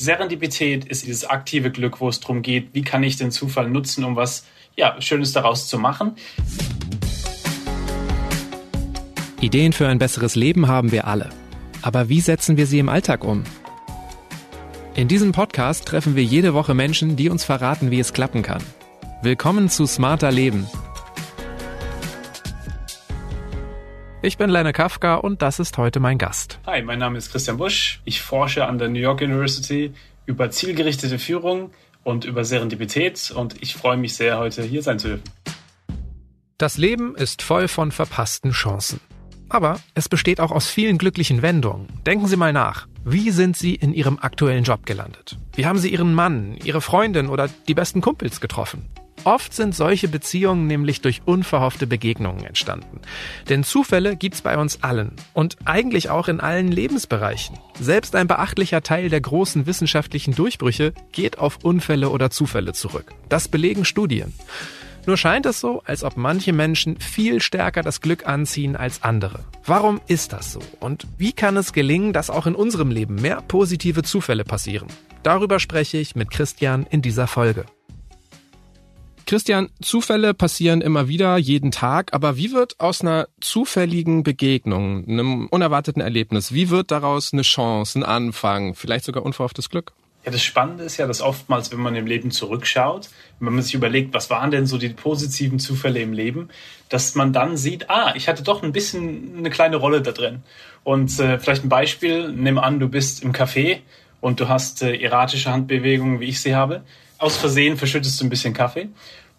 Serendipität ist dieses aktive Glück, wo es darum geht, wie kann ich den Zufall nutzen, um was ja, Schönes daraus zu machen. Ideen für ein besseres Leben haben wir alle. Aber wie setzen wir sie im Alltag um? In diesem Podcast treffen wir jede Woche Menschen, die uns verraten, wie es klappen kann. Willkommen zu Smarter Leben. Ich bin Lene Kafka und das ist heute mein Gast. Hi, mein Name ist Christian Busch. Ich forsche an der New York University über zielgerichtete Führung und über Serendipität und ich freue mich sehr, heute hier sein zu dürfen. Das Leben ist voll von verpassten Chancen. Aber es besteht auch aus vielen glücklichen Wendungen. Denken Sie mal nach. Wie sind Sie in Ihrem aktuellen Job gelandet? Wie haben Sie Ihren Mann, Ihre Freundin oder die besten Kumpels getroffen? Oft sind solche Beziehungen nämlich durch unverhoffte Begegnungen entstanden. Denn Zufälle gibt's bei uns allen und eigentlich auch in allen Lebensbereichen. Selbst ein beachtlicher Teil der großen wissenschaftlichen Durchbrüche geht auf Unfälle oder Zufälle zurück. Das belegen Studien. Nur scheint es so, als ob manche Menschen viel stärker das Glück anziehen als andere. Warum ist das so? Und wie kann es gelingen, dass auch in unserem Leben mehr positive Zufälle passieren? Darüber spreche ich mit Christian in dieser Folge. Christian, Zufälle passieren immer wieder, jeden Tag, aber wie wird aus einer zufälligen Begegnung, einem unerwarteten Erlebnis, wie wird daraus eine Chance, ein Anfang, vielleicht sogar unverhofftes Glück? Ja, das Spannende ist ja, dass oftmals, wenn man im Leben zurückschaut, wenn man sich überlegt, was waren denn so die positiven Zufälle im Leben, dass man dann sieht, ah, ich hatte doch ein bisschen eine kleine Rolle da drin. Und äh, vielleicht ein Beispiel, nimm an, du bist im Café und du hast äh, erratische Handbewegungen, wie ich sie habe. Aus Versehen verschüttest du ein bisschen Kaffee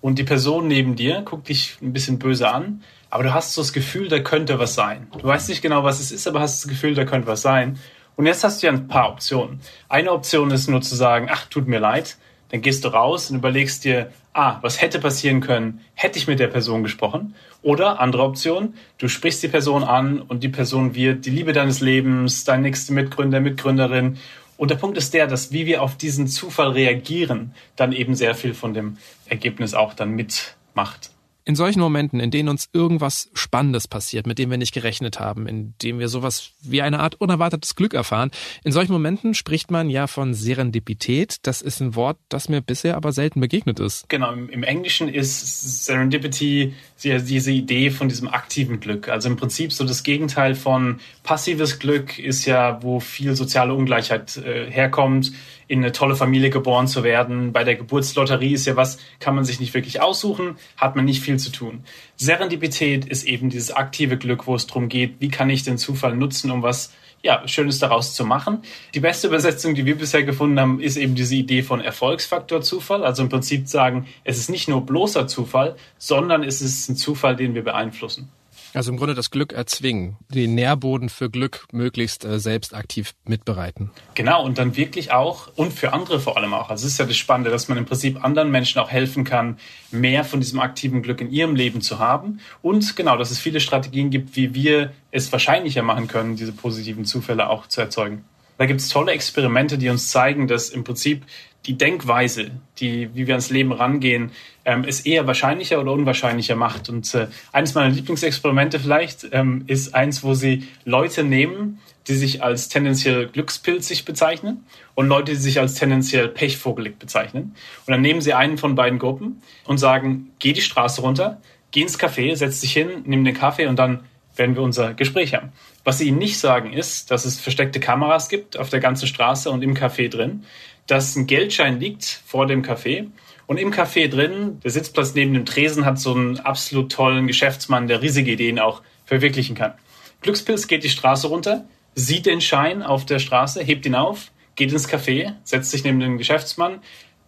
und die Person neben dir guckt dich ein bisschen böse an, aber du hast so das Gefühl, da könnte was sein. Du weißt nicht genau, was es ist, aber hast das Gefühl, da könnte was sein. Und jetzt hast du ja ein paar Optionen. Eine Option ist nur zu sagen, ach, tut mir leid. Dann gehst du raus und überlegst dir, ah, was hätte passieren können, hätte ich mit der Person gesprochen. Oder andere Option, du sprichst die Person an und die Person wird die Liebe deines Lebens, dein nächster Mitgründer, Mitgründerin und der Punkt ist der, dass wie wir auf diesen Zufall reagieren, dann eben sehr viel von dem Ergebnis auch dann mitmacht. In solchen Momenten, in denen uns irgendwas Spannendes passiert, mit dem wir nicht gerechnet haben, in dem wir sowas wie eine Art unerwartetes Glück erfahren, in solchen Momenten spricht man ja von Serendipität. Das ist ein Wort, das mir bisher aber selten begegnet ist. Genau, im Englischen ist Serendipity diese Idee von diesem aktiven Glück. Also im Prinzip so das Gegenteil von passives Glück ist ja, wo viel soziale Ungleichheit äh, herkommt in eine tolle Familie geboren zu werden. Bei der Geburtslotterie ist ja was, kann man sich nicht wirklich aussuchen, hat man nicht viel zu tun. Serendipität ist eben dieses aktive Glück, wo es darum geht, wie kann ich den Zufall nutzen, um was ja, Schönes daraus zu machen. Die beste Übersetzung, die wir bisher gefunden haben, ist eben diese Idee von Erfolgsfaktor Zufall. Also im Prinzip sagen, es ist nicht nur bloßer Zufall, sondern es ist ein Zufall, den wir beeinflussen. Also im Grunde das Glück erzwingen, den Nährboden für Glück möglichst äh, selbst aktiv mitbereiten. Genau, und dann wirklich auch, und für andere vor allem auch. Also es ist ja das Spannende, dass man im Prinzip anderen Menschen auch helfen kann, mehr von diesem aktiven Glück in ihrem Leben zu haben. Und genau, dass es viele Strategien gibt, wie wir es wahrscheinlicher machen können, diese positiven Zufälle auch zu erzeugen. Da gibt es tolle Experimente, die uns zeigen, dass im Prinzip die Denkweise, die, wie wir ans Leben rangehen, ähm, es eher wahrscheinlicher oder unwahrscheinlicher macht. Und äh, eines meiner Lieblingsexperimente vielleicht ähm, ist eins, wo sie Leute nehmen, die sich als tendenziell glückspilzig bezeichnen und Leute, die sich als tendenziell pechvogelig bezeichnen. Und dann nehmen sie einen von beiden Gruppen und sagen, geh die Straße runter, geh ins Café, setz dich hin, nimm den Kaffee und dann werden wir unser Gespräch haben. Was sie ihnen nicht sagen ist, dass es versteckte Kameras gibt auf der ganzen Straße und im Café drin, dass ein Geldschein liegt vor dem Café und im Café drin, der Sitzplatz neben dem Tresen hat so einen absolut tollen Geschäftsmann, der riesige Ideen auch verwirklichen kann. Glückspilz geht die Straße runter, sieht den Schein auf der Straße, hebt ihn auf, geht ins Café, setzt sich neben den Geschäftsmann,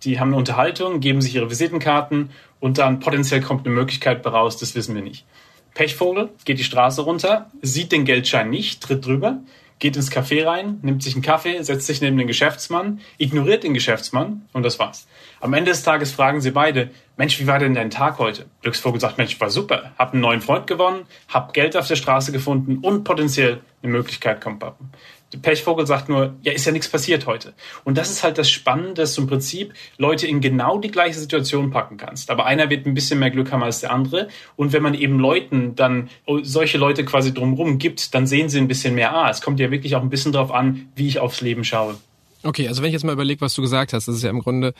die haben eine Unterhaltung, geben sich ihre Visitenkarten und dann potenziell kommt eine Möglichkeit raus, das wissen wir nicht. Pechvogel geht die Straße runter, sieht den Geldschein nicht, tritt drüber, geht ins Café rein, nimmt sich einen Kaffee, setzt sich neben den Geschäftsmann, ignoriert den Geschäftsmann und das war's. Am Ende des Tages fragen sie beide, Mensch, wie war denn dein Tag heute? Glücksvogel sagt, Mensch, war super, hab einen neuen Freund gewonnen, hab Geld auf der Straße gefunden und potenziell eine Möglichkeit kommt. Der Pechvogel sagt nur, ja, ist ja nichts passiert heute. Und das ist halt das Spannende, dass du im Prinzip Leute in genau die gleiche Situation packen kannst. Aber einer wird ein bisschen mehr Glück haben als der andere. Und wenn man eben Leuten dann solche Leute quasi drumherum gibt, dann sehen sie ein bisschen mehr, ah, es kommt ja wirklich auch ein bisschen drauf an, wie ich aufs Leben schaue. Okay, also wenn ich jetzt mal überlege, was du gesagt hast, das ist ja im Grunde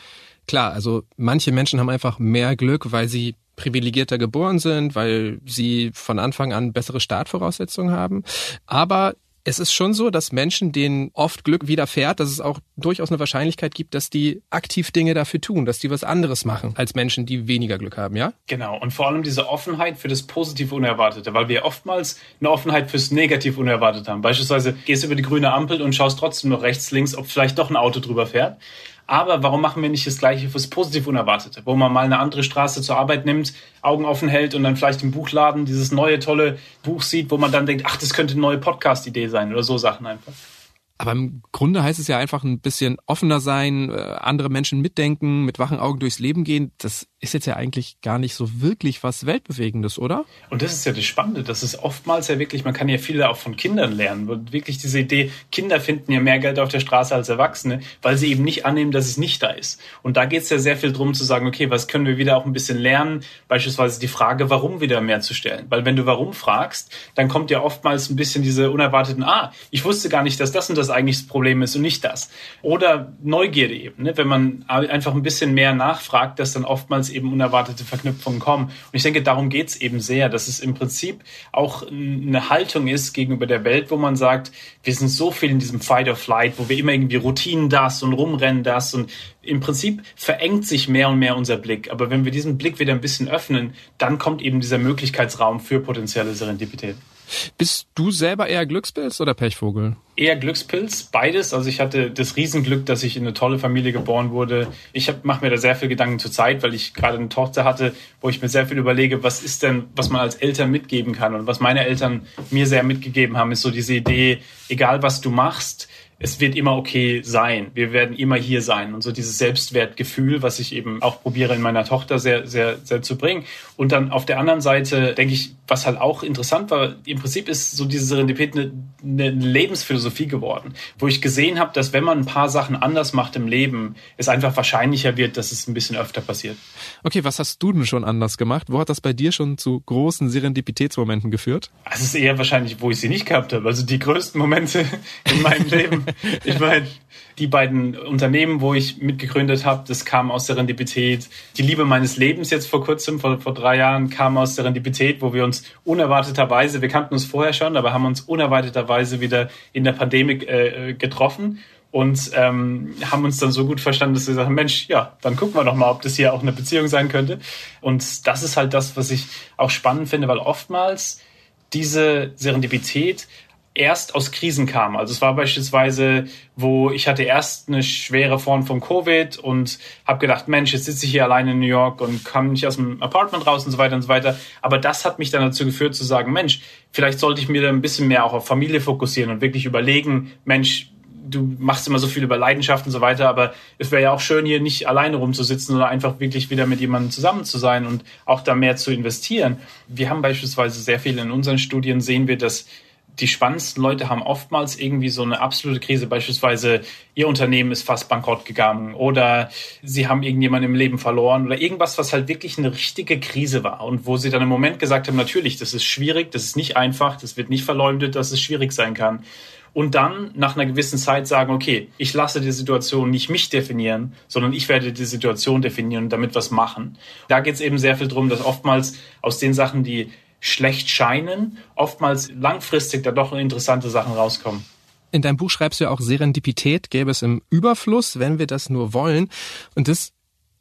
klar, also manche Menschen haben einfach mehr Glück, weil sie privilegierter geboren sind, weil sie von Anfang an bessere Startvoraussetzungen haben. Aber es ist schon so, dass Menschen, denen oft Glück widerfährt, dass es auch durchaus eine Wahrscheinlichkeit gibt, dass die aktiv Dinge dafür tun, dass die was anderes machen als Menschen, die weniger Glück haben, ja? Genau. Und vor allem diese Offenheit für das positive Unerwartete, weil wir oftmals eine Offenheit fürs negativ Unerwartete haben. Beispielsweise gehst du über die grüne Ampel und schaust trotzdem noch rechts, links, ob vielleicht doch ein Auto drüber fährt. Aber warum machen wir nicht das Gleiche fürs positiv Unerwartete, wo man mal eine andere Straße zur Arbeit nimmt, Augen offen hält und dann vielleicht im Buchladen dieses neue tolle Buch sieht, wo man dann denkt, ach, das könnte eine neue Podcast-Idee sein oder so Sachen einfach. Aber im Grunde heißt es ja einfach ein bisschen offener sein, äh, andere Menschen mitdenken, mit wachen Augen durchs Leben gehen. Das ist jetzt ja eigentlich gar nicht so wirklich was Weltbewegendes, oder? Und das ist ja das Spannende. Das ist oftmals ja wirklich, man kann ja viel auch von Kindern lernen. Und wirklich diese Idee, Kinder finden ja mehr Geld auf der Straße als Erwachsene, weil sie eben nicht annehmen, dass es nicht da ist. Und da geht es ja sehr viel drum zu sagen, okay, was können wir wieder auch ein bisschen lernen? Beispielsweise die Frage, warum wieder mehr zu stellen. Weil wenn du warum fragst, dann kommt ja oftmals ein bisschen diese unerwarteten, ah, ich wusste gar nicht, dass das und das eigentlich das Problem ist und nicht das. Oder Neugierde eben. Ne? Wenn man einfach ein bisschen mehr nachfragt, dass dann oftmals eben unerwartete Verknüpfungen kommen. Und ich denke, darum geht es eben sehr, dass es im Prinzip auch eine Haltung ist gegenüber der Welt, wo man sagt, wir sind so viel in diesem Fight or Flight, wo wir immer irgendwie Routinen das und rumrennen das und im Prinzip verengt sich mehr und mehr unser Blick. Aber wenn wir diesen Blick wieder ein bisschen öffnen, dann kommt eben dieser Möglichkeitsraum für potenzielle Serendipität. Bist du selber eher Glückspilz oder Pechvogel? Eher Glückspilz, beides. Also ich hatte das Riesenglück, dass ich in eine tolle Familie geboren wurde. Ich mache mir da sehr viel Gedanken zur Zeit, weil ich gerade eine Tochter hatte, wo ich mir sehr viel überlege, was ist denn, was man als Eltern mitgeben kann. Und was meine Eltern mir sehr mitgegeben haben, ist so diese Idee, egal was du machst, es wird immer okay sein. Wir werden immer hier sein. Und so dieses Selbstwertgefühl, was ich eben auch probiere in meiner Tochter sehr, sehr, sehr zu bringen. Und dann auf der anderen Seite denke ich, was halt auch interessant war, im Prinzip ist so diese Serendipität eine, eine Lebensphilosophie geworden, wo ich gesehen habe, dass wenn man ein paar Sachen anders macht im Leben, es einfach wahrscheinlicher wird, dass es ein bisschen öfter passiert. Okay, was hast du denn schon anders gemacht? Wo hat das bei dir schon zu großen Serendipitätsmomenten geführt? Also es ist eher wahrscheinlich, wo ich sie nicht gehabt habe. Also die größten Momente in meinem Leben. Ich meine, die beiden Unternehmen, wo ich mitgegründet habe, das kam aus Serendipität. Die Liebe meines Lebens jetzt vor kurzem, vor, vor drei Jahren, kam aus Serendipität, wo wir uns unerwarteterweise, wir kannten uns vorher schon, aber haben uns unerwarteterweise wieder in der Pandemie äh, getroffen und ähm, haben uns dann so gut verstanden, dass wir sagen, Mensch, ja, dann gucken wir doch mal, ob das hier auch eine Beziehung sein könnte. Und das ist halt das, was ich auch spannend finde, weil oftmals diese Serendipität erst aus Krisen kam. Also es war beispielsweise, wo ich hatte erst eine schwere Form von Covid und habe gedacht, Mensch, jetzt sitze ich hier alleine in New York und kam nicht aus dem Apartment raus und so weiter und so weiter. Aber das hat mich dann dazu geführt zu sagen, Mensch, vielleicht sollte ich mir da ein bisschen mehr auch auf Familie fokussieren und wirklich überlegen, Mensch, du machst immer so viel über Leidenschaft und so weiter, aber es wäre ja auch schön, hier nicht alleine rumzusitzen, sondern einfach wirklich wieder mit jemandem zusammen zu sein und auch da mehr zu investieren. Wir haben beispielsweise sehr viel in unseren Studien sehen wir, dass die spannendsten Leute haben oftmals irgendwie so eine absolute Krise. Beispielsweise, ihr Unternehmen ist fast bankrott gegangen oder sie haben irgendjemanden im Leben verloren oder irgendwas, was halt wirklich eine richtige Krise war und wo sie dann im Moment gesagt haben, natürlich, das ist schwierig, das ist nicht einfach, das wird nicht verleumdet, dass es schwierig sein kann. Und dann nach einer gewissen Zeit sagen, okay, ich lasse die Situation nicht mich definieren, sondern ich werde die Situation definieren und damit was machen. Da geht es eben sehr viel drum, dass oftmals aus den Sachen, die schlecht scheinen, oftmals langfristig da doch interessante Sachen rauskommen. In deinem Buch schreibst du ja auch, Serendipität gäbe es im Überfluss, wenn wir das nur wollen. Und das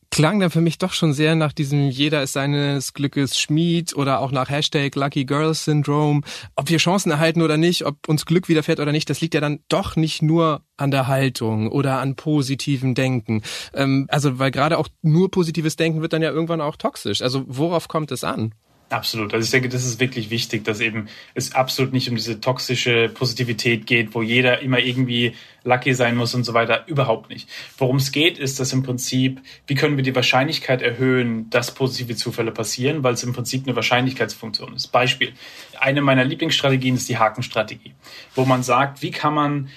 klang dann für mich doch schon sehr nach diesem jeder ist seines Glückes Schmied oder auch nach Hashtag Lucky Girl Syndrome. Ob wir Chancen erhalten oder nicht, ob uns Glück widerfährt oder nicht, das liegt ja dann doch nicht nur an der Haltung oder an positivem Denken. Ähm, also weil gerade auch nur positives Denken wird dann ja irgendwann auch toxisch. Also worauf kommt es an? Absolut. Also ich denke, das ist wirklich wichtig, dass eben es absolut nicht um diese toxische Positivität geht, wo jeder immer irgendwie lucky sein muss und so weiter. Überhaupt nicht. Worum es geht, ist, dass im Prinzip, wie können wir die Wahrscheinlichkeit erhöhen, dass positive Zufälle passieren, weil es im Prinzip eine Wahrscheinlichkeitsfunktion ist. Beispiel. Eine meiner Lieblingsstrategien ist die Hakenstrategie, wo man sagt, wie kann man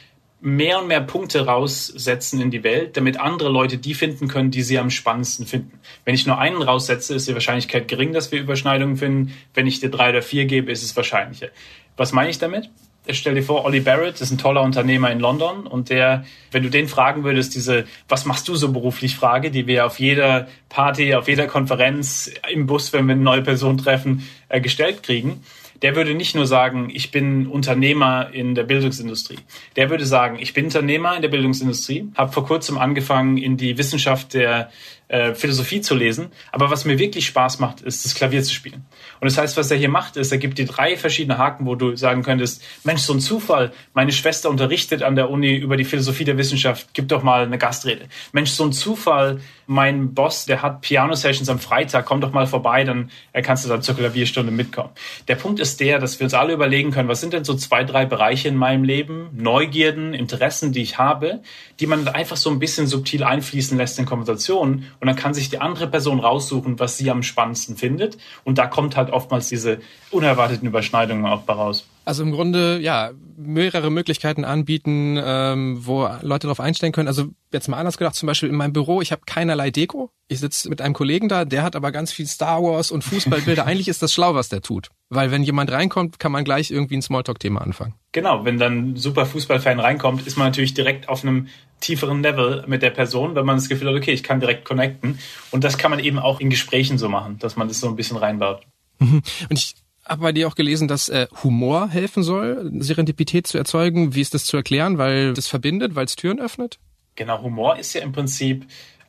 mehr und mehr Punkte raussetzen in die Welt, damit andere Leute die finden können, die sie am spannendsten finden. Wenn ich nur einen raussetze, ist die Wahrscheinlichkeit gering, dass wir Überschneidungen finden. Wenn ich dir drei oder vier gebe, ist es wahrscheinlicher. Was meine ich damit? stell dir vor, Ollie Barrett ist ein toller Unternehmer in London und der, wenn du den fragen würdest, diese, was machst du so beruflich Frage, die wir auf jeder Party, auf jeder Konferenz, im Bus, wenn wir eine neue Person treffen, äh, gestellt kriegen, der würde nicht nur sagen, ich bin Unternehmer in der Bildungsindustrie. Der würde sagen, ich bin Unternehmer in der Bildungsindustrie, habe vor kurzem angefangen, in die Wissenschaft der äh, Philosophie zu lesen. Aber was mir wirklich Spaß macht, ist das Klavier zu spielen. Und das heißt, was er hier macht, ist, er gibt dir drei verschiedene Haken, wo du sagen könntest, Mensch, so ein Zufall, meine Schwester unterrichtet an der Uni über die Philosophie der Wissenschaft, gib doch mal eine Gastrede. Mensch, so ein Zufall, mein Boss, der hat Piano-Sessions am Freitag, komm doch mal vorbei, dann kannst du da zur Klavierstunde mitkommen. Der Punkt ist der, dass wir uns alle überlegen können, was sind denn so zwei, drei Bereiche in meinem Leben, Neugierden, Interessen, die ich habe, die man einfach so ein bisschen subtil einfließen lässt in Konversationen und dann kann sich die andere Person raussuchen, was sie am spannendsten findet. Und da kommt halt oftmals diese unerwarteten Überschneidungen auch raus. Also im Grunde, ja, mehrere Möglichkeiten anbieten, ähm, wo Leute darauf einstellen können. Also jetzt mal anders gedacht, zum Beispiel in meinem Büro, ich habe keinerlei Deko. Ich sitze mit einem Kollegen da, der hat aber ganz viel Star Wars und Fußballbilder. Eigentlich ist das schlau, was der tut. Weil wenn jemand reinkommt, kann man gleich irgendwie ein Smalltalk-Thema anfangen. Genau, wenn dann ein super Fußballfan reinkommt, ist man natürlich direkt auf einem tieferen Level mit der Person, wenn man das Gefühl hat, okay, ich kann direkt connecten. Und das kann man eben auch in Gesprächen so machen, dass man das so ein bisschen reinbaut. Und ich habe bei dir auch gelesen, dass äh, Humor helfen soll, Serendipität zu erzeugen. Wie ist das zu erklären? Weil das verbindet, weil es Türen öffnet? Genau, Humor ist ja im Prinzip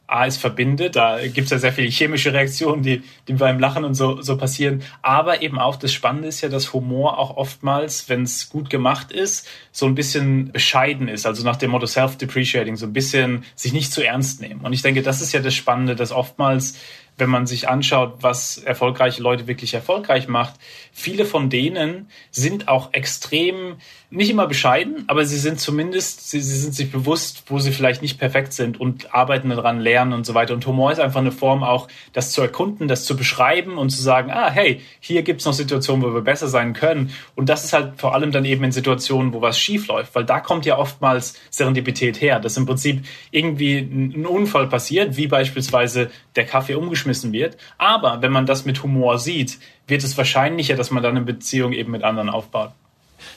A, es verbindet, da gibt es ja sehr viele chemische Reaktionen, die, die beim Lachen und so, so passieren. Aber eben auch das Spannende ist ja, dass Humor auch oftmals, wenn es gut gemacht ist, so ein bisschen bescheiden ist. Also nach dem Motto Self-Depreciating, so ein bisschen sich nicht zu ernst nehmen. Und ich denke, das ist ja das Spannende, dass oftmals wenn man sich anschaut, was erfolgreiche Leute wirklich erfolgreich macht, viele von denen sind auch extrem, nicht immer bescheiden, aber sie sind zumindest, sie, sie sind sich bewusst, wo sie vielleicht nicht perfekt sind und arbeiten daran, lernen und so weiter. Und Humor ist einfach eine Form auch, das zu erkunden, das zu beschreiben und zu sagen, ah, hey, hier gibt's noch Situationen, wo wir besser sein können. Und das ist halt vor allem dann eben in Situationen, wo was schief läuft, weil da kommt ja oftmals Serendipität her, dass im Prinzip irgendwie ein Unfall passiert, wie beispielsweise der Kaffee umgeschmissen wird. Aber wenn man das mit Humor sieht, wird es wahrscheinlicher, dass man dann eine Beziehung eben mit anderen aufbaut.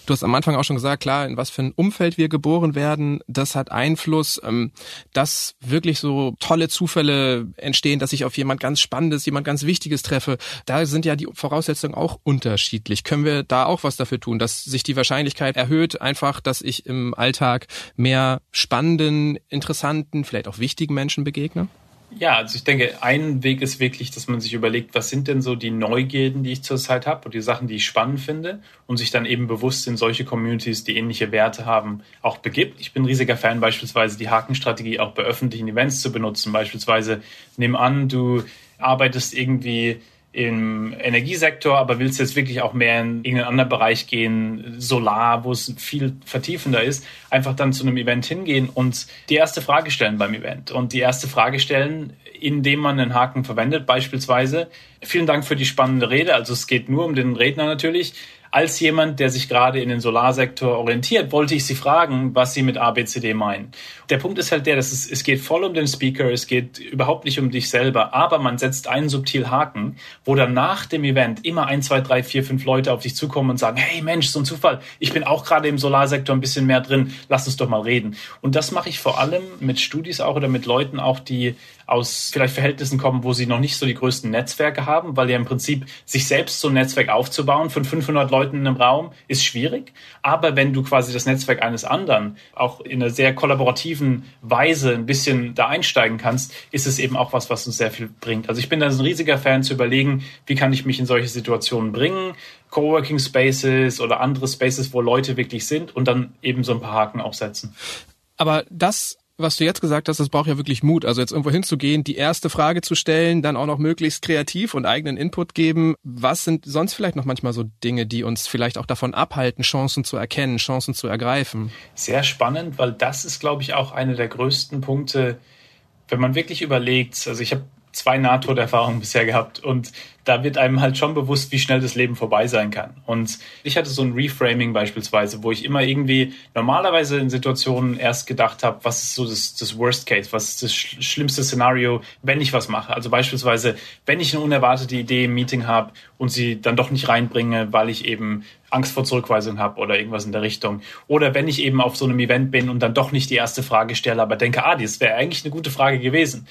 Du hast am Anfang auch schon gesagt, klar, in was für ein Umfeld wir geboren werden, das hat Einfluss, ähm, dass wirklich so tolle Zufälle entstehen, dass ich auf jemand ganz Spannendes, jemand ganz Wichtiges treffe. Da sind ja die Voraussetzungen auch unterschiedlich. Können wir da auch was dafür tun, dass sich die Wahrscheinlichkeit erhöht, einfach, dass ich im Alltag mehr spannenden, interessanten, vielleicht auch wichtigen Menschen begegne? Ja, also ich denke, ein Weg ist wirklich, dass man sich überlegt, was sind denn so die Neugierden, die ich zurzeit habe und die Sachen, die ich spannend finde und sich dann eben bewusst in solche Communities, die ähnliche Werte haben, auch begibt. Ich bin ein riesiger Fan, beispielsweise die Hakenstrategie auch bei öffentlichen Events zu benutzen. Beispielsweise, nimm an, du arbeitest irgendwie im Energiesektor, aber willst jetzt wirklich auch mehr in irgendeinen anderen Bereich gehen, Solar, wo es viel vertiefender ist, einfach dann zu einem Event hingehen und die erste Frage stellen beim Event. Und die erste Frage stellen, indem man einen Haken verwendet, beispielsweise, vielen Dank für die spannende Rede, also es geht nur um den Redner natürlich, als jemand, der sich gerade in den Solarsektor orientiert, wollte ich Sie fragen, was Sie mit ABCD meinen. Der Punkt ist halt der, dass es, es geht voll um den Speaker, es geht überhaupt nicht um dich selber, aber man setzt einen subtil Haken, wo dann nach dem Event immer ein, zwei, drei, vier, fünf Leute auf dich zukommen und sagen, hey Mensch, so ein Zufall, ich bin auch gerade im Solarsektor ein bisschen mehr drin, lass uns doch mal reden. Und das mache ich vor allem mit Studis auch oder mit Leuten auch, die aus vielleicht Verhältnissen kommen, wo sie noch nicht so die größten Netzwerke haben, weil ja im Prinzip sich selbst so ein Netzwerk aufzubauen von 500 Leuten in einem Raum ist schwierig. Aber wenn du quasi das Netzwerk eines anderen auch in einer sehr kollaborativen Weise ein bisschen da einsteigen kannst, ist es eben auch was, was uns sehr viel bringt. Also ich bin da ein riesiger Fan zu überlegen, wie kann ich mich in solche Situationen bringen, Coworking Spaces oder andere Spaces, wo Leute wirklich sind und dann eben so ein paar Haken auch setzen. Aber das was du jetzt gesagt hast, das braucht ja wirklich Mut. Also jetzt irgendwo hinzugehen, die erste Frage zu stellen, dann auch noch möglichst kreativ und eigenen Input geben. Was sind sonst vielleicht noch manchmal so Dinge, die uns vielleicht auch davon abhalten, Chancen zu erkennen, Chancen zu ergreifen? Sehr spannend, weil das ist, glaube ich, auch einer der größten Punkte, wenn man wirklich überlegt. Also ich habe zwei Nahtoderfahrungen bisher gehabt und da wird einem halt schon bewusst, wie schnell das Leben vorbei sein kann. Und ich hatte so ein Reframing beispielsweise, wo ich immer irgendwie normalerweise in Situationen erst gedacht habe, was ist so das, das Worst Case, was ist das schlimmste Szenario, wenn ich was mache. Also beispielsweise, wenn ich eine unerwartete Idee im Meeting habe und sie dann doch nicht reinbringe, weil ich eben Angst vor Zurückweisung habe oder irgendwas in der Richtung. Oder wenn ich eben auf so einem Event bin und dann doch nicht die erste Frage stelle, aber denke, ah, das wäre eigentlich eine gute Frage gewesen.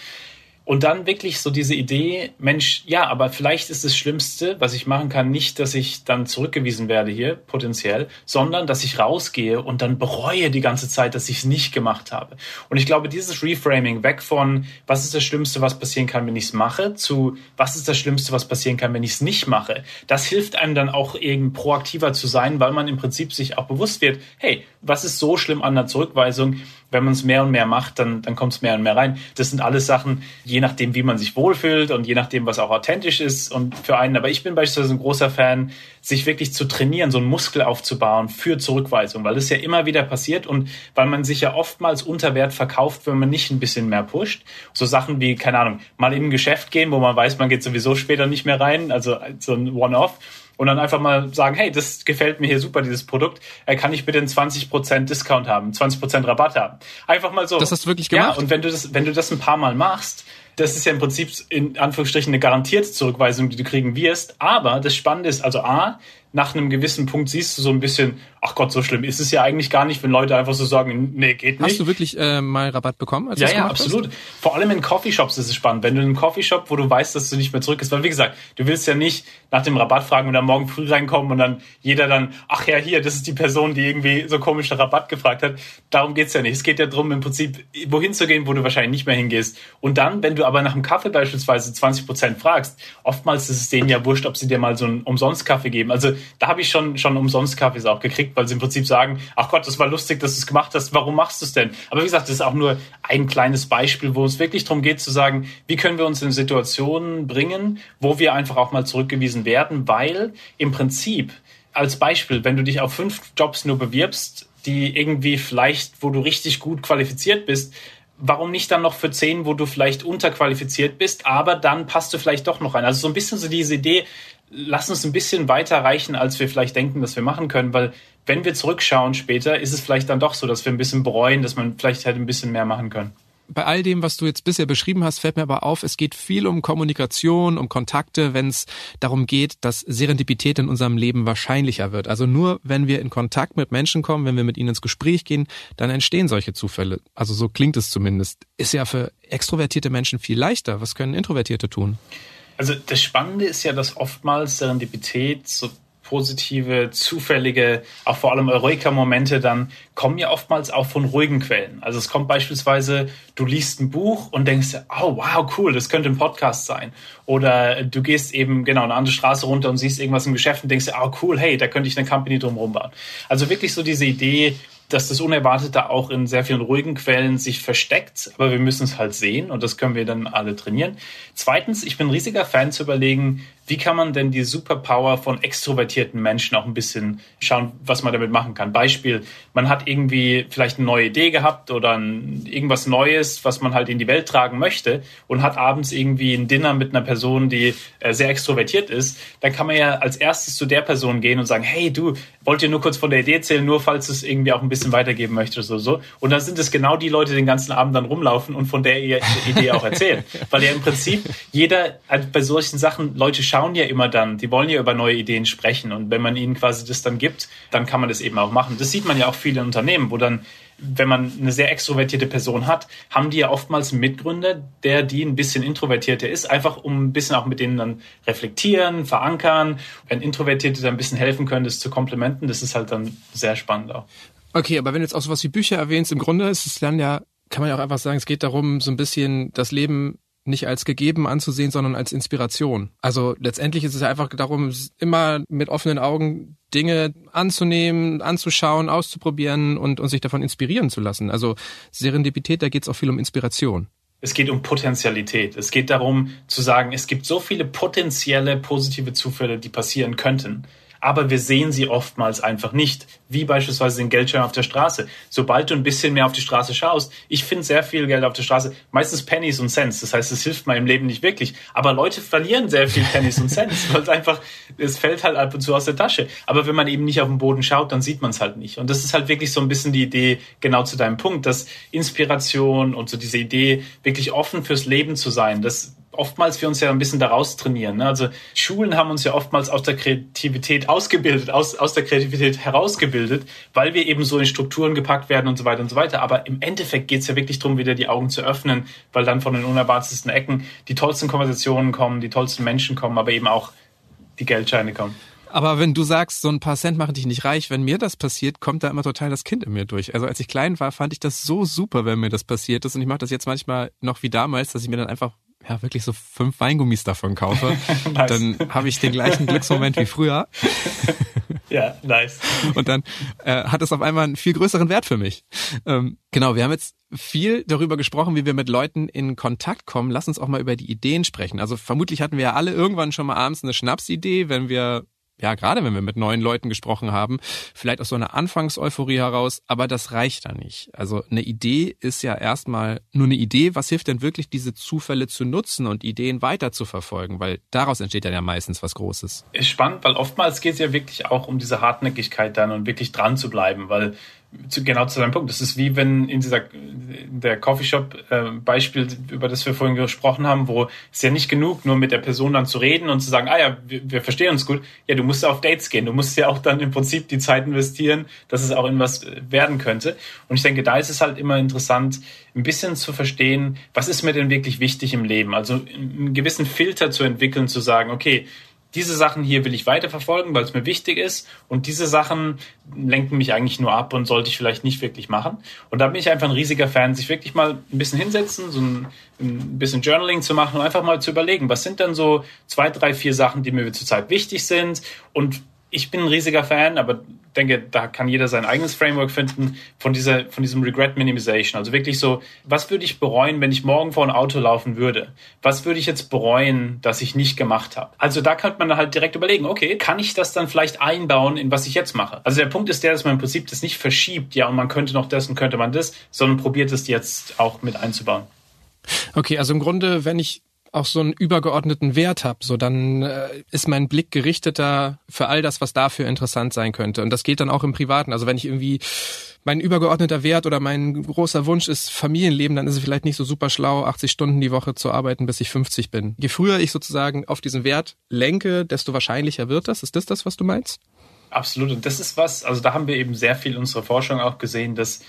Und dann wirklich so diese Idee, Mensch, ja, aber vielleicht ist das Schlimmste, was ich machen kann, nicht, dass ich dann zurückgewiesen werde hier, potenziell, sondern dass ich rausgehe und dann bereue die ganze Zeit, dass ich es nicht gemacht habe. Und ich glaube, dieses Reframing weg von, was ist das Schlimmste, was passieren kann, wenn ich es mache, zu, was ist das Schlimmste, was passieren kann, wenn ich es nicht mache, das hilft einem dann auch eben proaktiver zu sein, weil man im Prinzip sich auch bewusst wird, hey, was ist so schlimm an der Zurückweisung? Wenn man es mehr und mehr macht, dann, dann kommt es mehr und mehr rein. Das sind alles Sachen, je nachdem, wie man sich wohlfühlt und je nachdem, was auch authentisch ist und für einen. Aber ich bin beispielsweise ein großer Fan, sich wirklich zu trainieren, so einen Muskel aufzubauen für Zurückweisung, weil das ja immer wieder passiert und weil man sich ja oftmals unter Wert verkauft, wenn man nicht ein bisschen mehr pusht. So Sachen wie, keine Ahnung, mal in ein Geschäft gehen, wo man weiß, man geht sowieso später nicht mehr rein, also so ein One-Off und dann einfach mal sagen, hey, das gefällt mir hier super, dieses Produkt, äh, kann ich bitte einen 20% Discount haben, 20% Rabatt haben. Einfach mal so. Das hast du wirklich gemacht? Ja, und wenn du das, wenn du das ein paar Mal machst, das ist ja im Prinzip in Anführungsstrichen eine garantierte Zurückweisung, die du kriegen wirst. Aber das Spannende ist, also A, nach einem gewissen Punkt siehst du so ein bisschen, ach Gott, so schlimm ist es ja eigentlich gar nicht, wenn Leute einfach so sagen, nee, geht nicht. Hast du wirklich äh, mal Rabatt bekommen? Als ja, ja, absolut. Hast? Vor allem in Coffeeshops ist es spannend. Wenn du in einem Coffeeshop, wo du weißt, dass du nicht mehr zurück ist, weil wie gesagt, du willst ja nicht nach dem Rabatt fragen und dann morgen früh reinkommen und dann jeder dann, ach ja, hier, das ist die Person, die irgendwie so komisch nach Rabatt gefragt hat. Darum geht's ja nicht. Es geht ja darum, im Prinzip wohin zu gehen, wo du wahrscheinlich nicht mehr hingehst. Und dann, wenn du aber nach einem Kaffee beispielsweise 20 Prozent fragst, oftmals ist es denen ja wurscht, ob sie dir mal so einen Umsonst-Kaffee geben. Also da habe ich schon schon umsonst Kaffees auch gekriegt, weil sie im Prinzip sagen, ach Gott, das war lustig, dass du es gemacht hast, warum machst du es denn? Aber wie gesagt, das ist auch nur ein kleines Beispiel, wo es wirklich darum geht zu sagen, wie können wir uns in Situationen bringen, wo wir einfach auch mal zurückgewiesen werden, weil im Prinzip als Beispiel, wenn du dich auf fünf Jobs nur bewirbst, die irgendwie vielleicht, wo du richtig gut qualifiziert bist, warum nicht dann noch für zehn, wo du vielleicht unterqualifiziert bist, aber dann passt du vielleicht doch noch rein. Also so ein bisschen so diese Idee, lass uns ein bisschen weiter reichen, als wir vielleicht denken, dass wir machen können, weil wenn wir zurückschauen später, ist es vielleicht dann doch so, dass wir ein bisschen bereuen, dass man vielleicht hätte ein bisschen mehr machen können. Bei all dem, was du jetzt bisher beschrieben hast, fällt mir aber auf, es geht viel um Kommunikation, um Kontakte, wenn es darum geht, dass Serendipität in unserem Leben wahrscheinlicher wird. Also nur wenn wir in Kontakt mit Menschen kommen, wenn wir mit ihnen ins Gespräch gehen, dann entstehen solche Zufälle. Also so klingt es zumindest. Ist ja für extrovertierte Menschen viel leichter. Was können Introvertierte tun? Also das Spannende ist ja, dass oftmals Serendipität so positive, zufällige, auch vor allem Eureka-Momente dann kommen ja oftmals auch von ruhigen Quellen. Also es kommt beispielsweise, du liest ein Buch und denkst, oh wow, cool, das könnte ein Podcast sein. Oder du gehst eben genau eine andere Straße runter und siehst irgendwas im Geschäft und denkst, oh cool, hey, da könnte ich eine Company drumherum bauen. Also wirklich so diese Idee, dass das Unerwartete auch in sehr vielen ruhigen Quellen sich versteckt, aber wir müssen es halt sehen und das können wir dann alle trainieren. Zweitens, ich bin riesiger Fan zu überlegen, wie kann man denn die Superpower von extrovertierten Menschen auch ein bisschen schauen, was man damit machen kann? Beispiel, man hat irgendwie vielleicht eine neue Idee gehabt oder ein, irgendwas Neues, was man halt in die Welt tragen möchte und hat abends irgendwie ein Dinner mit einer Person, die äh, sehr extrovertiert ist. Dann kann man ja als erstes zu der Person gehen und sagen, hey, du, wollt ihr nur kurz von der Idee erzählen, nur falls du es irgendwie auch ein bisschen weitergeben möchtest oder so. Und dann sind es genau die Leute, die den ganzen Abend dann rumlaufen und von der Idee auch erzählen. Weil ja im Prinzip jeder, also bei solchen Sachen, Leute schauen schauen ja immer dann, die wollen ja über neue Ideen sprechen. Und wenn man ihnen quasi das dann gibt, dann kann man das eben auch machen. Das sieht man ja auch viele Unternehmen, wo dann, wenn man eine sehr extrovertierte Person hat, haben die ja oftmals einen Mitgründer, der die ein bisschen introvertierter ist, einfach um ein bisschen auch mit denen dann reflektieren, verankern. Wenn Introvertierte dann ein bisschen helfen können, das zu komplementen, das ist halt dann sehr spannend auch. Okay, aber wenn du jetzt auch sowas wie Bücher erwähnst, im Grunde ist es dann ja, kann man ja auch einfach sagen, es geht darum, so ein bisschen das Leben nicht als gegeben anzusehen, sondern als Inspiration. Also letztendlich ist es einfach darum, immer mit offenen Augen Dinge anzunehmen, anzuschauen, auszuprobieren und, und sich davon inspirieren zu lassen. Also Serendipität, da geht es auch viel um Inspiration. Es geht um Potentialität. Es geht darum zu sagen, es gibt so viele potenzielle positive Zufälle, die passieren könnten. Aber wir sehen sie oftmals einfach nicht, wie beispielsweise den Geldschein auf der Straße. Sobald du ein bisschen mehr auf die Straße schaust, ich finde sehr viel Geld auf der Straße, meistens Pennies und Cents, das heißt, es hilft meinem Leben nicht wirklich, aber Leute verlieren sehr viel Pennies und Cents, weil es einfach, es fällt halt ab und zu aus der Tasche. Aber wenn man eben nicht auf den Boden schaut, dann sieht man es halt nicht. Und das ist halt wirklich so ein bisschen die Idee, genau zu deinem Punkt, dass Inspiration und so diese Idee, wirklich offen fürs Leben zu sein, das oftmals wir uns ja ein bisschen daraus trainieren. Ne? Also Schulen haben uns ja oftmals aus der Kreativität ausgebildet, aus, aus der Kreativität herausgebildet, weil wir eben so in Strukturen gepackt werden und so weiter und so weiter. Aber im Endeffekt geht es ja wirklich darum, wieder die Augen zu öffnen, weil dann von den unerwartetsten Ecken die tollsten Konversationen kommen, die tollsten Menschen kommen, aber eben auch die Geldscheine kommen. Aber wenn du sagst, so ein paar Cent machen dich nicht reich, wenn mir das passiert, kommt da immer total das Kind in mir durch. Also als ich klein war, fand ich das so super, wenn mir das passiert ist. Und ich mache das jetzt manchmal noch wie damals, dass ich mir dann einfach ja wirklich so fünf Weingummis davon kaufe, nice. dann habe ich den gleichen Glücksmoment wie früher. ja, nice. Und dann äh, hat es auf einmal einen viel größeren Wert für mich. Ähm, genau, wir haben jetzt viel darüber gesprochen, wie wir mit Leuten in Kontakt kommen. Lass uns auch mal über die Ideen sprechen. Also vermutlich hatten wir ja alle irgendwann schon mal abends eine Schnapsidee, wenn wir ja, gerade wenn wir mit neuen Leuten gesprochen haben, vielleicht aus so einer Anfangseuphorie heraus, aber das reicht da nicht. Also eine Idee ist ja erstmal nur eine Idee. Was hilft denn wirklich, diese Zufälle zu nutzen und Ideen weiter zu verfolgen? Weil daraus entsteht ja meistens was Großes. Ist spannend, weil oftmals geht es ja wirklich auch um diese Hartnäckigkeit dann und wirklich dran zu bleiben, weil zu, genau zu deinem Punkt. Das ist wie wenn in dieser in der Coffeeshop äh, über das wir vorhin gesprochen haben, wo es ja nicht genug, nur mit der Person dann zu reden und zu sagen, ah ja, wir, wir verstehen uns gut. Ja, du musst ja auf Dates gehen. Du musst ja auch dann im Prinzip die Zeit investieren, dass es auch in was werden könnte. Und ich denke, da ist es halt immer interessant, ein bisschen zu verstehen, was ist mir denn wirklich wichtig im Leben? Also einen gewissen Filter zu entwickeln, zu sagen, okay, diese Sachen hier will ich weiterverfolgen, weil es mir wichtig ist. Und diese Sachen lenken mich eigentlich nur ab und sollte ich vielleicht nicht wirklich machen. Und da bin ich einfach ein riesiger Fan, sich wirklich mal ein bisschen hinsetzen, so ein, ein bisschen Journaling zu machen und einfach mal zu überlegen, was sind denn so zwei, drei, vier Sachen, die mir zurzeit wichtig sind und ich bin ein riesiger Fan, aber denke, da kann jeder sein eigenes Framework finden von dieser, von diesem Regret Minimization. Also wirklich so, was würde ich bereuen, wenn ich morgen vor ein Auto laufen würde? Was würde ich jetzt bereuen, dass ich nicht gemacht habe? Also da kann man halt direkt überlegen, okay, kann ich das dann vielleicht einbauen in was ich jetzt mache? Also der Punkt ist der, dass man im Prinzip das nicht verschiebt, ja, und man könnte noch das und könnte man das, sondern probiert es jetzt auch mit einzubauen. Okay, also im Grunde, wenn ich auch so einen übergeordneten Wert habe, so dann äh, ist mein Blick gerichteter für all das, was dafür interessant sein könnte. Und das geht dann auch im Privaten. Also wenn ich irgendwie mein übergeordneter Wert oder mein großer Wunsch ist Familienleben, dann ist es vielleicht nicht so super schlau, 80 Stunden die Woche zu arbeiten, bis ich 50 bin. Je früher ich sozusagen auf diesen Wert lenke, desto wahrscheinlicher wird das. Ist das das, was du meinst? Absolut. Und das ist was, also da haben wir eben sehr viel in unserer Forschung auch gesehen, dass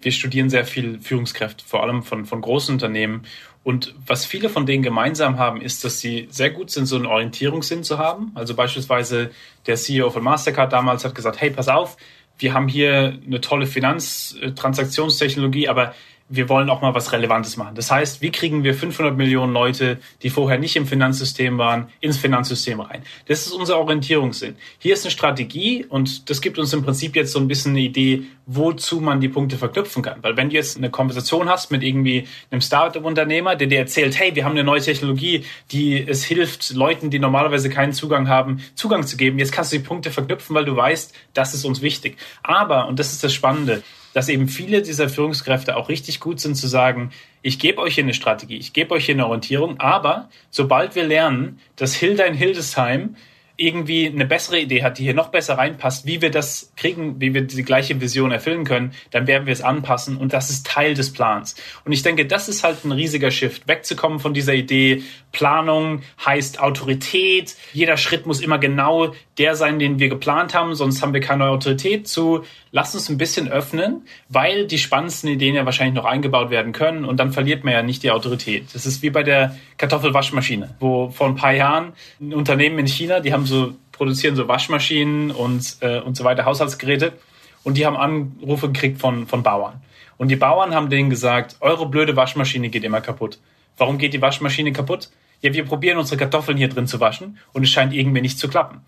wir studieren sehr viel Führungskräfte, vor allem von, von großen Unternehmen. Und was viele von denen gemeinsam haben, ist, dass sie sehr gut sind, so einen Orientierungssinn zu haben. Also beispielsweise der CEO von Mastercard damals hat gesagt, hey, pass auf, wir haben hier eine tolle Finanztransaktionstechnologie, aber wir wollen auch mal was Relevantes machen. Das heißt, wie kriegen wir 500 Millionen Leute, die vorher nicht im Finanzsystem waren, ins Finanzsystem rein? Das ist unser Orientierungssinn. Hier ist eine Strategie und das gibt uns im Prinzip jetzt so ein bisschen eine Idee, wozu man die Punkte verknüpfen kann. Weil wenn du jetzt eine Konversation hast mit irgendwie einem Startup-Unternehmer, der dir erzählt, hey, wir haben eine neue Technologie, die es hilft, Leuten, die normalerweise keinen Zugang haben, Zugang zu geben. Jetzt kannst du die Punkte verknüpfen, weil du weißt, das ist uns wichtig. Aber, und das ist das Spannende, dass eben viele dieser Führungskräfte auch richtig gut sind zu sagen, ich gebe euch hier eine Strategie, ich gebe euch hier eine Orientierung, aber sobald wir lernen, dass Hilda in Hildesheim irgendwie eine bessere Idee hat, die hier noch besser reinpasst, wie wir das kriegen, wie wir die gleiche Vision erfüllen können, dann werden wir es anpassen und das ist Teil des Plans. Und ich denke, das ist halt ein riesiger Shift, wegzukommen von dieser Idee, Planung heißt Autorität, jeder Schritt muss immer genau der sein, den wir geplant haben, sonst haben wir keine Autorität zu, lass uns ein bisschen öffnen, weil die spannendsten Ideen ja wahrscheinlich noch eingebaut werden können und dann verliert man ja nicht die Autorität. Das ist wie bei der Kartoffelwaschmaschine, wo vor ein paar Jahren ein Unternehmen in China, die haben so, produzieren so Waschmaschinen und, äh, und so weiter, Haushaltsgeräte und die haben Anrufe gekriegt von, von Bauern. Und die Bauern haben denen gesagt, eure blöde Waschmaschine geht immer kaputt. Warum geht die Waschmaschine kaputt? Ja, wir probieren unsere Kartoffeln hier drin zu waschen und es scheint irgendwie nicht zu klappen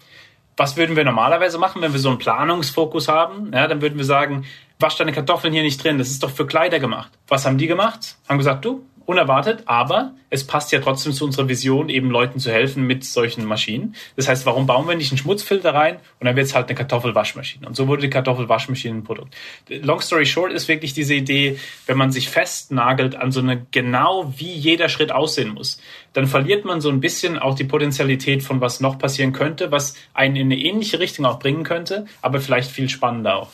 was würden wir normalerweise machen, wenn wir so einen Planungsfokus haben? Ja, dann würden wir sagen, wasch deine Kartoffeln hier nicht drin, das ist doch für Kleider gemacht. Was haben die gemacht? Haben gesagt, du, unerwartet, aber es passt ja trotzdem zu unserer Vision, eben Leuten zu helfen mit solchen Maschinen. Das heißt, warum bauen wir nicht einen Schmutzfilter rein und dann wird es halt eine Kartoffelwaschmaschine. Und so wurde die Kartoffelwaschmaschine ein Produkt. Long story short ist wirklich diese Idee, wenn man sich festnagelt an so eine genau wie jeder Schritt aussehen muss, dann verliert man so ein bisschen auch die Potenzialität von was noch passieren könnte, was einen in eine ähnliche Richtung auch bringen könnte, aber vielleicht viel spannender auch.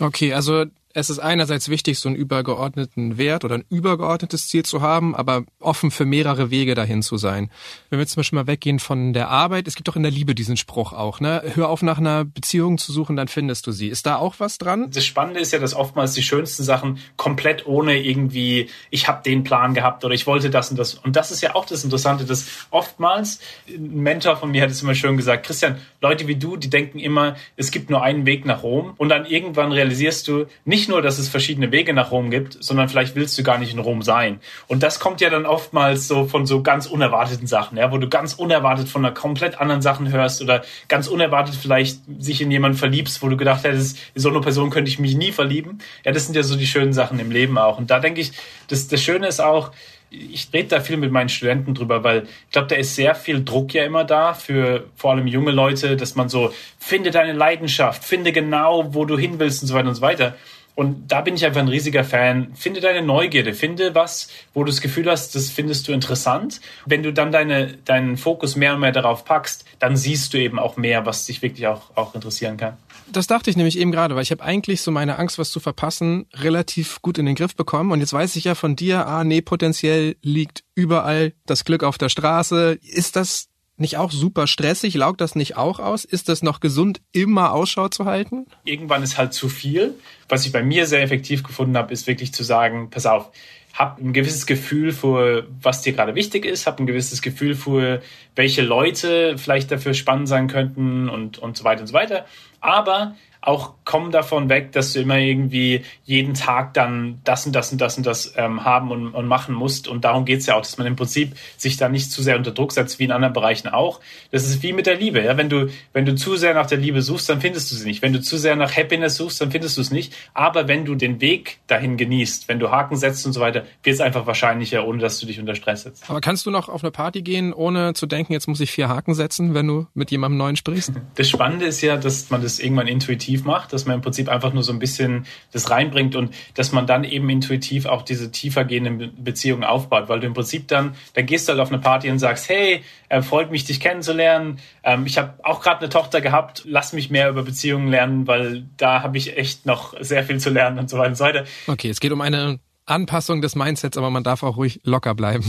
Okay, also es ist einerseits wichtig, so einen übergeordneten Wert oder ein übergeordnetes Ziel zu haben, aber offen für mehrere Wege dahin zu sein. Wenn wir zum Beispiel mal weggehen von der Arbeit, es gibt doch in der Liebe diesen Spruch auch, ne? Hör auf nach einer Beziehung zu suchen, dann findest du sie. Ist da auch was dran? Das Spannende ist ja, dass oftmals die schönsten Sachen komplett ohne irgendwie, ich habe den Plan gehabt oder ich wollte das und das. Und das ist ja auch das Interessante, dass oftmals, ein Mentor von mir hat es immer schön gesagt, Christian, Leute wie du, die denken immer, es gibt nur einen Weg nach Rom und dann irgendwann realisierst du, nicht nicht nur, dass es verschiedene Wege nach Rom gibt, sondern vielleicht willst du gar nicht in Rom sein. Und das kommt ja dann oftmals so von so ganz unerwarteten Sachen, ja, wo du ganz unerwartet von einer komplett anderen Sachen hörst oder ganz unerwartet vielleicht sich in jemanden verliebst, wo du gedacht hättest, in so eine Person könnte ich mich nie verlieben. Ja, das sind ja so die schönen Sachen im Leben auch. Und da denke ich, das, das Schöne ist auch, ich rede da viel mit meinen Studenten drüber, weil ich glaube, da ist sehr viel Druck ja immer da für vor allem junge Leute, dass man so, finde deine Leidenschaft, finde genau, wo du hin willst und so weiter und so weiter. Und da bin ich einfach ein riesiger Fan. Finde deine Neugierde, finde was, wo du das Gefühl hast, das findest du interessant. Wenn du dann deine, deinen Fokus mehr und mehr darauf packst, dann siehst du eben auch mehr, was dich wirklich auch, auch interessieren kann. Das dachte ich nämlich eben gerade, weil ich habe eigentlich so meine Angst, was zu verpassen, relativ gut in den Griff bekommen. Und jetzt weiß ich ja von dir, ah nee, potenziell liegt überall das Glück auf der Straße. Ist das nicht auch super stressig? Laugt das nicht auch aus? Ist das noch gesund, immer Ausschau zu halten? Irgendwann ist halt zu viel. Was ich bei mir sehr effektiv gefunden habe, ist wirklich zu sagen, pass auf, hab ein gewisses Gefühl für, was dir gerade wichtig ist, hab ein gewisses Gefühl für, welche Leute vielleicht dafür spannend sein könnten und, und so weiter und so weiter. Aber auch komm davon weg, dass du immer irgendwie jeden Tag dann das und das und das und das ähm, haben und, und machen musst. Und darum geht's ja auch, dass man im Prinzip sich da nicht zu sehr unter Druck setzt, wie in anderen Bereichen auch. Das ist wie mit der Liebe. Ja? Wenn, du, wenn du zu sehr nach der Liebe suchst, dann findest du sie nicht. Wenn du zu sehr nach Happiness suchst, dann findest du es nicht. Aber wenn du den Weg dahin genießt, wenn du Haken setzt und so weiter, wird es einfach wahrscheinlicher, ohne dass du dich unter Stress setzt. Aber kannst du noch auf eine Party gehen, ohne zu denken, jetzt muss ich vier Haken setzen, wenn du mit jemandem Neuen sprichst? Das Spannende ist ja, dass man das irgendwann intuitiv macht, dass man im Prinzip einfach nur so ein bisschen das reinbringt und dass man dann eben intuitiv auch diese tiefer gehenden Beziehungen aufbaut, weil du im Prinzip dann, dann gehst du halt auf eine Party und sagst, hey, äh, freut mich, dich kennenzulernen. Ähm, ich habe auch gerade eine Tochter gehabt, lass mich mehr über Beziehungen lernen, weil da habe ich echt noch sehr viel zu lernen und so weiter und so weiter. Okay, es geht um eine Anpassung des Mindsets, aber man darf auch ruhig locker bleiben.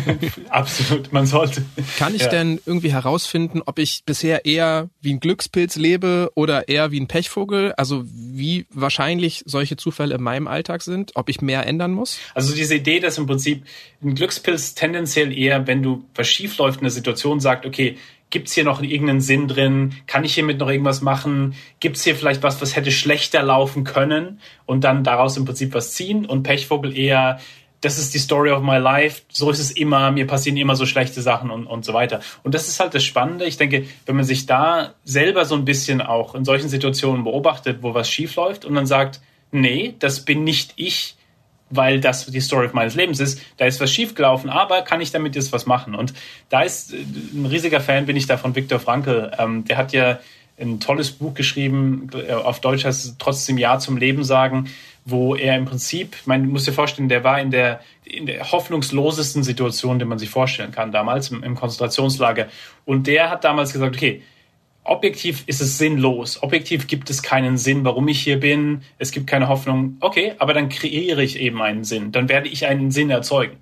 Absolut, man sollte. Kann ich ja. denn irgendwie herausfinden, ob ich bisher eher wie ein Glückspilz lebe oder eher wie ein Pechvogel? Also wie wahrscheinlich solche Zufälle in meinem Alltag sind, ob ich mehr ändern muss? Also diese Idee, dass im Prinzip ein Glückspilz tendenziell eher, wenn du was schief läuft in der Situation, sagt, okay, Gibt es hier noch irgendeinen Sinn drin? Kann ich hiermit noch irgendwas machen? Gibt es hier vielleicht was, was hätte schlechter laufen können? Und dann daraus im Prinzip was ziehen? Und Pechvogel eher, das ist die Story of my life, so ist es immer, mir passieren immer so schlechte Sachen und, und so weiter. Und das ist halt das Spannende. Ich denke, wenn man sich da selber so ein bisschen auch in solchen Situationen beobachtet, wo was schief läuft und dann sagt, nee, das bin nicht ich, weil das die Story meines Lebens ist. Da ist was schiefgelaufen, aber kann ich damit jetzt was machen? Und da ist äh, ein riesiger Fan bin ich da von Viktor Frankl. Ähm, der hat ja ein tolles Buch geschrieben, äh, auf Deutsch heißt es trotzdem Ja zum Leben sagen, wo er im Prinzip, man muss dir vorstellen, der war in der, in der hoffnungslosesten Situation, die man sich vorstellen kann damals im, im Konzentrationslager. Und der hat damals gesagt, okay, objektiv ist es sinnlos. Objektiv gibt es keinen Sinn, warum ich hier bin. Es gibt keine Hoffnung. Okay, aber dann kreiere ich eben einen Sinn. Dann werde ich einen Sinn erzeugen.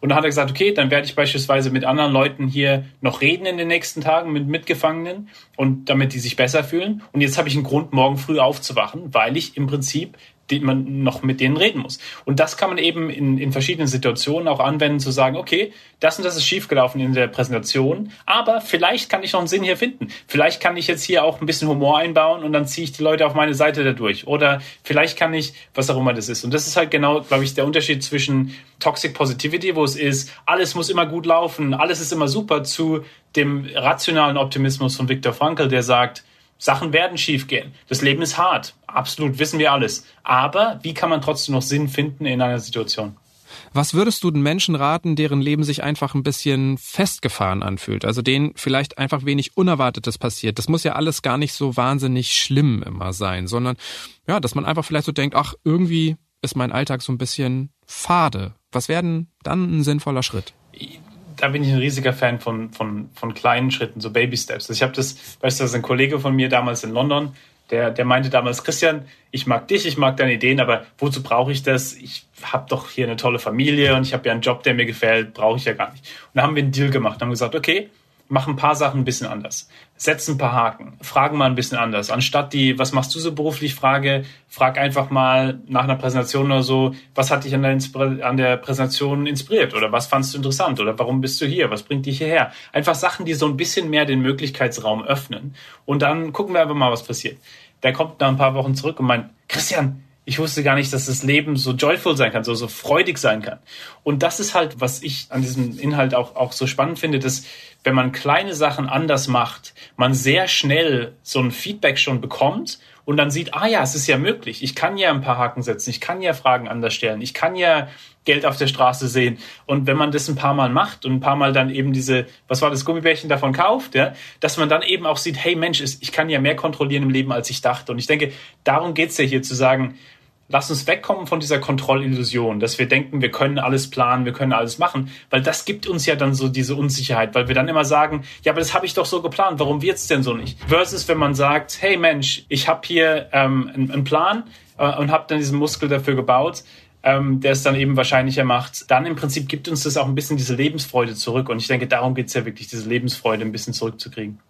Und dann hat er gesagt, okay, dann werde ich beispielsweise mit anderen Leuten hier noch reden in den nächsten Tagen mit Mitgefangenen und damit die sich besser fühlen. Und jetzt habe ich einen Grund, morgen früh aufzuwachen, weil ich im Prinzip die man noch mit denen reden muss. Und das kann man eben in, in verschiedenen Situationen auch anwenden, zu sagen, okay, das und das ist schiefgelaufen in der Präsentation, aber vielleicht kann ich noch einen Sinn hier finden. Vielleicht kann ich jetzt hier auch ein bisschen Humor einbauen und dann ziehe ich die Leute auf meine Seite dadurch. Oder vielleicht kann ich, was auch immer das ist. Und das ist halt genau, glaube ich, der Unterschied zwischen Toxic Positivity, wo es ist, alles muss immer gut laufen, alles ist immer super, zu dem rationalen Optimismus von Viktor Frankl, der sagt, Sachen werden schiefgehen. Das Leben ist hart. Absolut, wissen wir alles. Aber wie kann man trotzdem noch Sinn finden in einer Situation? Was würdest du den Menschen raten, deren Leben sich einfach ein bisschen festgefahren anfühlt? Also denen vielleicht einfach wenig Unerwartetes passiert. Das muss ja alles gar nicht so wahnsinnig schlimm immer sein, sondern ja, dass man einfach vielleicht so denkt, ach, irgendwie ist mein Alltag so ein bisschen fade. Was wäre denn dann ein sinnvoller Schritt? Da bin ich ein riesiger Fan von, von, von kleinen Schritten, so Baby Steps. Also ich habe das, weißt du, das ist ein Kollege von mir damals in London, der, der meinte damals, Christian, ich mag dich, ich mag deine Ideen, aber wozu brauche ich das? Ich habe doch hier eine tolle Familie und ich habe ja einen Job, der mir gefällt, brauche ich ja gar nicht. Und da haben wir einen Deal gemacht, haben gesagt, okay, mach ein paar Sachen ein bisschen anders. Setz ein paar Haken. Fragen mal ein bisschen anders. Anstatt die, was machst du so beruflich, Frage, frag einfach mal nach einer Präsentation oder so, was hat dich an der, an der Präsentation inspiriert? Oder was fandst du interessant? Oder warum bist du hier? Was bringt dich hierher? Einfach Sachen, die so ein bisschen mehr den Möglichkeitsraum öffnen. Und dann gucken wir einfach mal, was passiert. Der kommt nach ein paar Wochen zurück und meint, Christian, ich wusste gar nicht, dass das Leben so joyful sein kann, so, so freudig sein kann. Und das ist halt, was ich an diesem Inhalt auch, auch so spannend finde, dass wenn man kleine Sachen anders macht, man sehr schnell so ein Feedback schon bekommt und dann sieht, ah ja, es ist ja möglich. Ich kann ja ein paar Haken setzen, ich kann ja Fragen anders stellen, ich kann ja Geld auf der Straße sehen. Und wenn man das ein paar Mal macht und ein paar Mal dann eben diese, was war das Gummibärchen davon kauft, ja, dass man dann eben auch sieht, hey Mensch, ich kann ja mehr kontrollieren im Leben, als ich dachte. Und ich denke, darum geht's ja hier zu sagen, Lass uns wegkommen von dieser Kontrollillusion, dass wir denken, wir können alles planen, wir können alles machen, weil das gibt uns ja dann so diese Unsicherheit, weil wir dann immer sagen, ja, aber das habe ich doch so geplant, warum wird's denn so nicht? Versus wenn man sagt, hey Mensch, ich habe hier ähm, einen, Plan äh, und habe dann diesen Muskel dafür gebaut, ähm, der es dann eben wahrscheinlicher macht, dann im Prinzip gibt uns das auch ein bisschen diese Lebensfreude zurück. Und ich denke, darum geht's ja wirklich, diese Lebensfreude ein bisschen zurückzukriegen.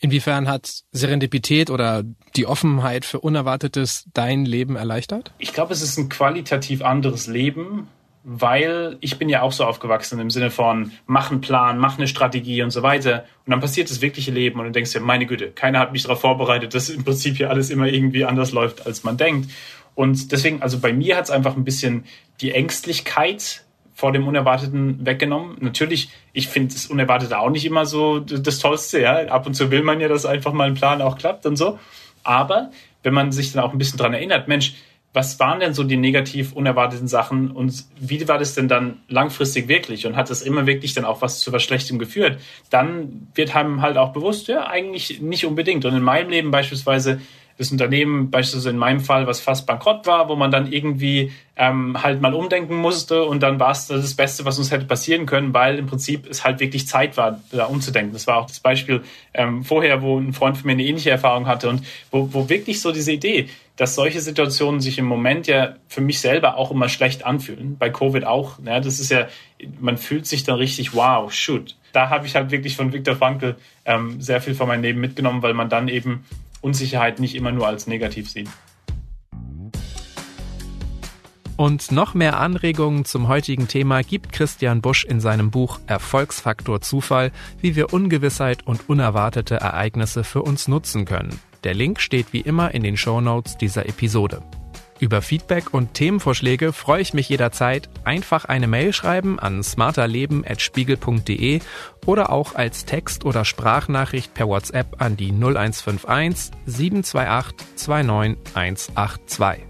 Inwiefern hat Serendipität oder die Offenheit für Unerwartetes dein Leben erleichtert? Ich glaube, es ist ein qualitativ anderes Leben, weil ich bin ja auch so aufgewachsen im Sinne von mach einen Plan, mach eine Strategie und so weiter. Und dann passiert das wirkliche Leben und du denkst dir, meine Güte, keiner hat mich darauf vorbereitet, dass im Prinzip hier alles immer irgendwie anders läuft, als man denkt. Und deswegen, also bei mir hat es einfach ein bisschen die Ängstlichkeit vor dem Unerwarteten weggenommen. Natürlich, ich finde das Unerwartete auch nicht immer so das Tollste. Ja? Ab und zu will man ja, dass einfach mal ein Plan auch klappt und so. Aber wenn man sich dann auch ein bisschen dran erinnert, Mensch, was waren denn so die negativ unerwarteten Sachen und wie war das denn dann langfristig wirklich und hat das immer wirklich dann auch was zu was Schlechtem geführt, dann wird einem halt auch bewusst, ja, eigentlich nicht unbedingt. Und in meinem Leben beispielsweise das Unternehmen beispielsweise in meinem Fall, was fast bankrott war, wo man dann irgendwie ähm, halt mal umdenken musste und dann war es das Beste, was uns hätte passieren können, weil im Prinzip es halt wirklich Zeit war, da umzudenken. Das war auch das Beispiel ähm, vorher, wo ein Freund von mir eine ähnliche Erfahrung hatte und wo, wo wirklich so diese Idee, dass solche Situationen sich im Moment ja für mich selber auch immer schlecht anfühlen, bei Covid auch. Ja, das ist ja, man fühlt sich dann richtig, wow, shoot. Da habe ich halt wirklich von Viktor Frankl ähm, sehr viel von meinem Leben mitgenommen, weil man dann eben Unsicherheit nicht immer nur als negativ sehen. Und noch mehr Anregungen zum heutigen Thema gibt Christian Busch in seinem Buch Erfolgsfaktor Zufall, wie wir Ungewissheit und unerwartete Ereignisse für uns nutzen können. Der Link steht wie immer in den Show Notes dieser Episode. Über Feedback und Themenvorschläge freue ich mich jederzeit. Einfach eine Mail schreiben an smarterleben.spiegel.de oder auch als Text- oder Sprachnachricht per WhatsApp an die 0151 728 29182.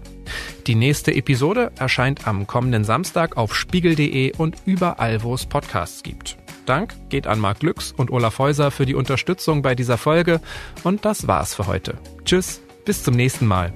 Die nächste Episode erscheint am kommenden Samstag auf spiegel.de und überall, wo es Podcasts gibt. Dank geht an Marc Glücks und Olaf Häuser für die Unterstützung bei dieser Folge und das war's für heute. Tschüss, bis zum nächsten Mal.